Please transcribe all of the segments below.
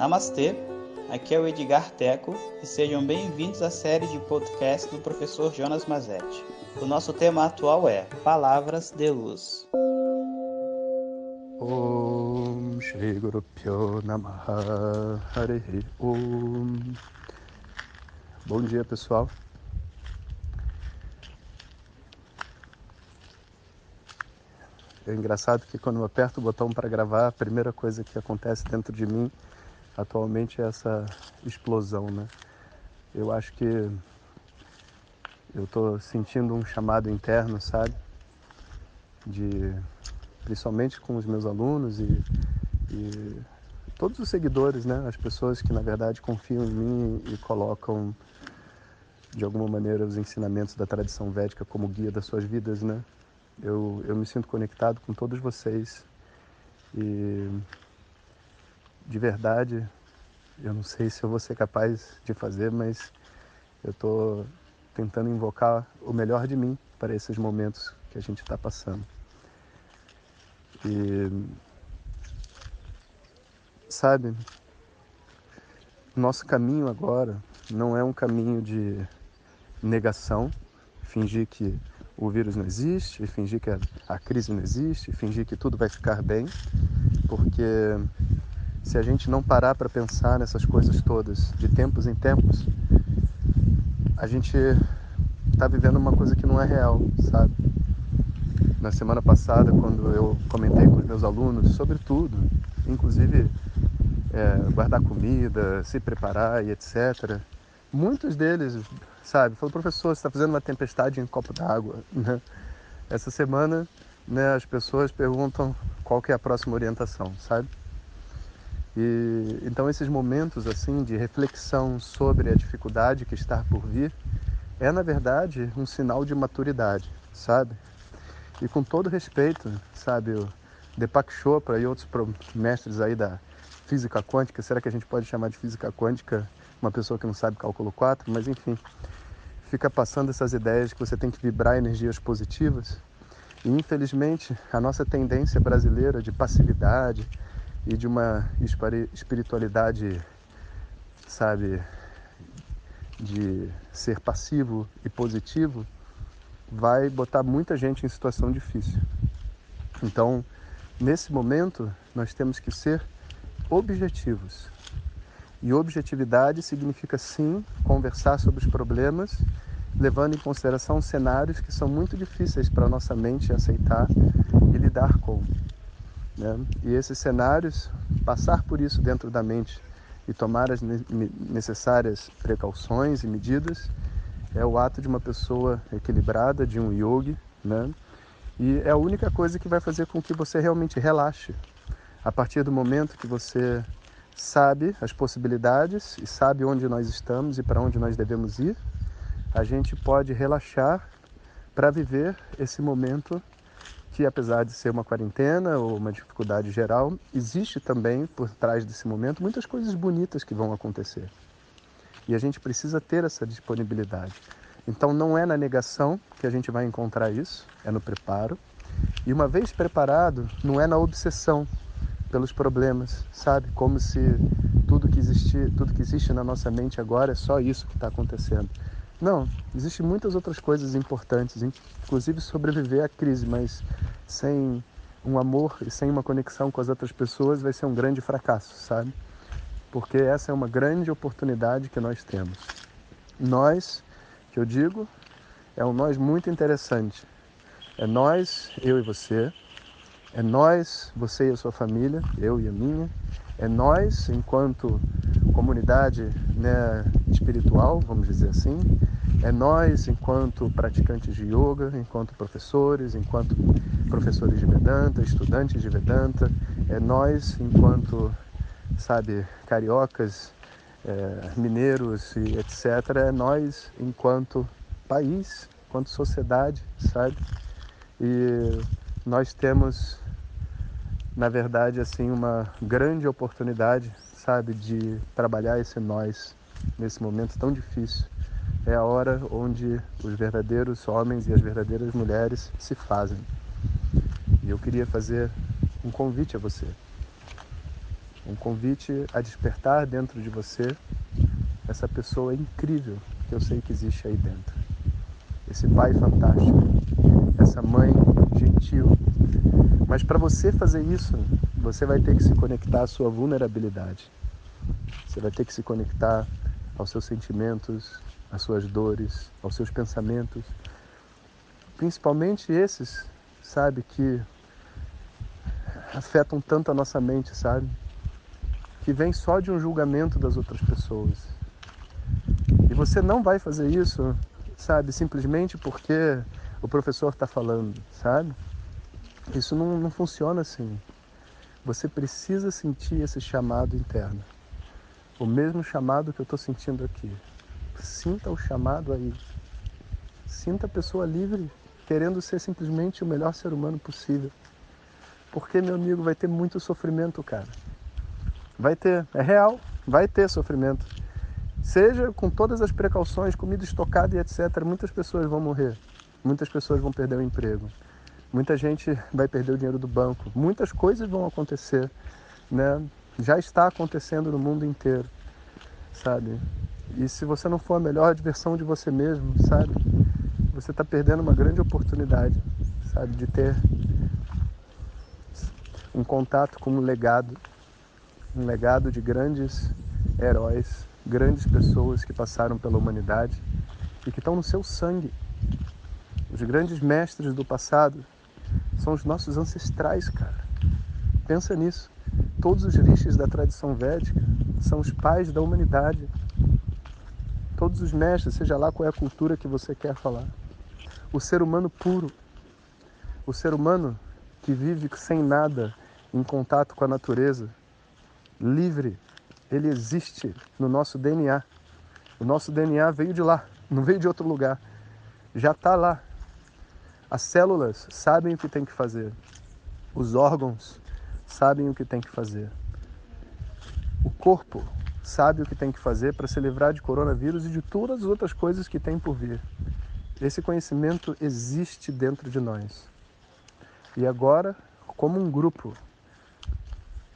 Namastê, aqui é o Edgar Teco e sejam bem-vindos à série de podcast do professor Jonas Mazetti. O nosso tema atual é Palavras de Luz. Om Shri Guru Pyo Namaha Harihi Om Bom dia pessoal É engraçado que quando eu aperto o botão para gravar, a primeira coisa que acontece dentro de mim atualmente é essa explosão, né? Eu acho que eu estou sentindo um chamado interno, sabe? De principalmente com os meus alunos e, e todos os seguidores, né? As pessoas que na verdade confiam em mim e colocam de alguma maneira os ensinamentos da tradição védica como guia das suas vidas, né? Eu, eu me sinto conectado com todos vocês e de verdade eu não sei se eu vou ser capaz de fazer, mas eu estou tentando invocar o melhor de mim para esses momentos que a gente está passando. E sabe, nosso caminho agora não é um caminho de negação, fingir que o vírus não existe, fingir que a, crise não existe, fingir que tudo vai ficar bem, porque se a gente não parar para pensar nessas coisas todas, de tempos em tempos, a gente está vivendo uma coisa que não é real, sabe? Na semana passada, quando eu comentei com os meus alunos sobre tudo, inclusive é, guardar comida, se preparar e etc., muitos deles sabe? Falou, professor, você está fazendo uma tempestade em um copo d'água, né? Essa semana, né, as pessoas perguntam qual que é a próxima orientação, sabe? E então esses momentos assim de reflexão sobre a dificuldade que está por vir é na verdade um sinal de maturidade, sabe? E com todo respeito, sabe, o Deepak Chopra e outros mestres aí da física quântica, será que a gente pode chamar de física quântica uma pessoa que não sabe cálculo 4, mas enfim, fica passando essas ideias de que você tem que vibrar energias positivas. E infelizmente, a nossa tendência brasileira de passividade e de uma espiritualidade, sabe, de ser passivo e positivo, vai botar muita gente em situação difícil. Então, nesse momento, nós temos que ser objetivos, e objetividade significa sim conversar sobre os problemas, levando em consideração cenários que são muito difíceis para a nossa mente aceitar e lidar com. Né? E esses cenários, passar por isso dentro da mente e tomar as necessárias precauções e medidas, é o ato de uma pessoa equilibrada, de um yogi, né? E é a única coisa que vai fazer com que você realmente relaxe. A partir do momento que você sabe as possibilidades e sabe onde nós estamos e para onde nós devemos ir, a gente pode relaxar para viver esse momento que, apesar de ser uma quarentena ou uma dificuldade geral, existe também por trás desse momento muitas coisas bonitas que vão acontecer. E a gente precisa ter essa disponibilidade. Então, não é na negação que a gente vai encontrar isso, é no preparo. E uma vez preparado, não é na obsessão, pelos problemas, sabe? Como se tudo que existe, tudo que existe na nossa mente agora é só isso que está acontecendo. Não, existem muitas outras coisas importantes, inclusive sobreviver à crise, mas sem um amor e sem uma conexão com as outras pessoas vai ser um grande fracasso, sabe? Porque essa é uma grande oportunidade que nós temos. Nós, que eu digo, é um nós muito interessante. É nós, eu e você, é nós, você e a sua família, eu e a minha. É nós, enquanto comunidade né, espiritual, vamos dizer assim. É nós, enquanto praticantes de yoga, enquanto professores, enquanto professores de Vedanta, estudantes de Vedanta. É nós, enquanto, sabe, cariocas, é, mineiros e etc. É nós, enquanto país, enquanto sociedade, sabe? E nós temos, na verdade, assim, uma grande oportunidade, sabe, de trabalhar esse nós nesse momento tão difícil. É a hora onde os verdadeiros homens e as verdadeiras mulheres se fazem. E eu queria fazer um convite a você. um convite a despertar dentro de você essa pessoa incrível que eu sei que existe aí dentro. Esse pai fantástico, essa mãe gentil. Mas para você fazer isso, você vai ter que se conectar à sua vulnerabilidade. Você vai ter que se conectar aos seus sentimentos, às suas dores, aos seus pensamentos. Principalmente esses, sabe, que afetam tanto a nossa mente, sabe? Que vem só de um julgamento das outras pessoas. E você não vai fazer isso, sabe, simplesmente porque o professor está falando, sabe? Isso não, não funciona assim. Você precisa sentir esse chamado interno. O mesmo chamado que eu estou sentindo aqui. Sinta o chamado aí. Sinta a pessoa livre, querendo ser simplesmente o melhor ser humano possível. Porque, meu amigo, vai ter muito sofrimento, cara. Vai ter, é real, vai ter sofrimento. Seja com todas as precauções, comida estocada e etc. Muitas pessoas vão morrer, muitas pessoas vão perder o emprego, muita gente vai perder o dinheiro do banco, muitas coisas vão acontecer, né? Já está acontecendo no mundo inteiro, sabe? E se você não for a melhor versão de você mesmo, sabe? Você está perdendo uma grande oportunidade, sabe? De ter um contato com um legado, um legado de grandes heróis, grandes pessoas que passaram pela humanidade e que estão no seu sangue. Os grandes mestres do passado são os nossos ancestrais, cara. Pensa nisso. Todos os rishis da tradição védica são os pais da humanidade. Todos os mestres, seja lá qual é a cultura que você quer falar. O ser humano puro, o ser humano que vive sem nada, em contato com a natureza, livre, ele existe no nosso DNA. O nosso DNA veio de lá, não veio de outro lugar. Já está lá. As células sabem o que tem que fazer. Os órgãos sabem o que tem que fazer. O corpo sabe o que tem que fazer para se livrar de coronavírus e de todas as outras coisas que tem por vir. Esse conhecimento existe dentro de nós. E agora, como um grupo,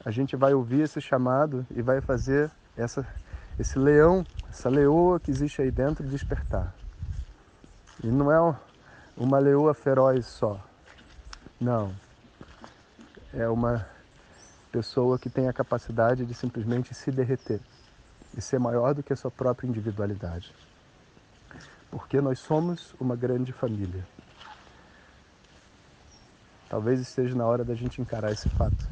a gente vai ouvir esse chamado e vai fazer essa, esse leão, essa leoa que existe aí dentro despertar. E não é uma leoa feroz só. Não. É uma pessoa que tem a capacidade de simplesmente se derreter e ser maior do que a sua própria individualidade. Porque nós somos uma grande família. Talvez esteja na hora da gente encarar esse fato.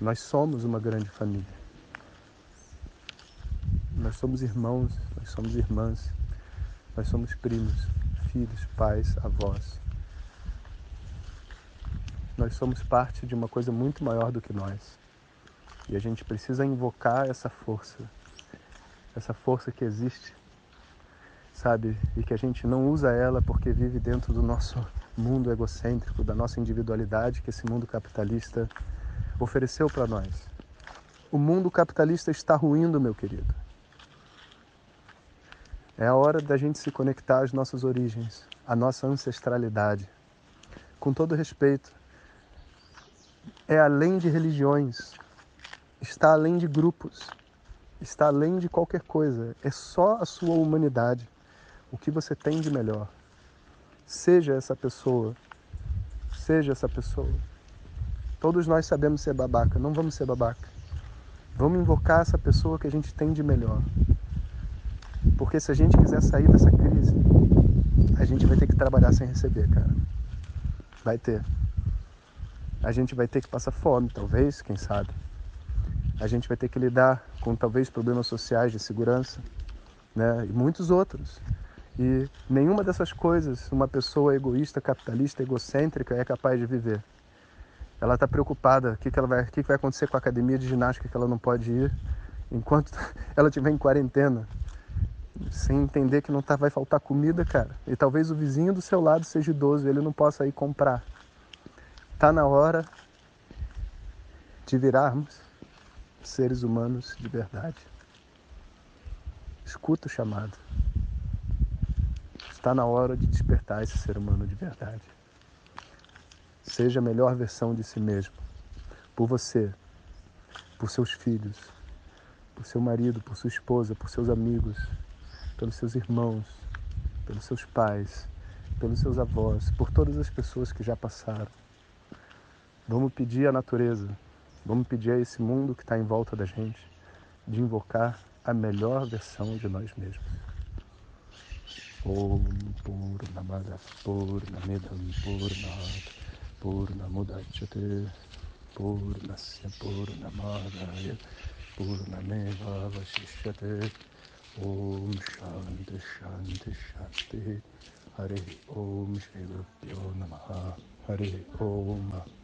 Nós somos uma grande família. Nós somos irmãos, nós somos irmãs, nós somos primos, filhos, pais, avós. Nós somos parte de uma coisa muito maior do que nós. E a gente precisa invocar essa força, essa força que existe, sabe? E que a gente não usa ela porque vive dentro do nosso mundo egocêntrico, da nossa individualidade que esse mundo capitalista ofereceu para nós. O mundo capitalista está ruindo, meu querido. É a hora da gente se conectar às nossas origens, à nossa ancestralidade. Com todo respeito, é além de religiões, está além de grupos, está além de qualquer coisa. É só a sua humanidade, o que você tem de melhor. Seja essa pessoa, seja essa pessoa. Todos nós sabemos ser babaca, não vamos ser babaca. Vamos invocar essa pessoa que a gente tem de melhor. Porque se a gente quiser sair dessa crise, a gente vai ter que trabalhar sem receber, cara. Vai ter. A gente vai ter que passar fome, talvez, quem sabe. A gente vai ter que lidar com talvez problemas sociais de segurança, né? E muitos outros. E nenhuma dessas coisas uma pessoa egoísta, capitalista, egocêntrica é capaz de viver. Ela está preocupada, o que, que, ela vai, o que, que vai acontecer com a academia de ginástica que ela não pode ir enquanto ela estiver em quarentena, sem entender que não tá, vai faltar comida, cara. E talvez o vizinho do seu lado seja idoso e ele não possa ir comprar. Tá na hora de virarmos seres humanos de verdade. Escuta o chamado. Está na hora de despertar esse ser humano de verdade. Seja a melhor versão de si mesmo. Por você. por seus filhos, por seu marido, por sua esposa, por seus amigos, pelos seus irmãos, pelos seus pais, pelos seus avós, por todas as pessoas que já passaram. Vamos pedir à natureza, vamos pedir a esse mundo que está em volta da gente de invocar a melhor versão de nós mesmos. Om Purnamada Purnamidam Purnat Purnamudachyate Purnasya Purnamadaya Purnameva Vashishyate Om Shanti Shanti Shanti Hare Om Shri Guru Namaha Hare Om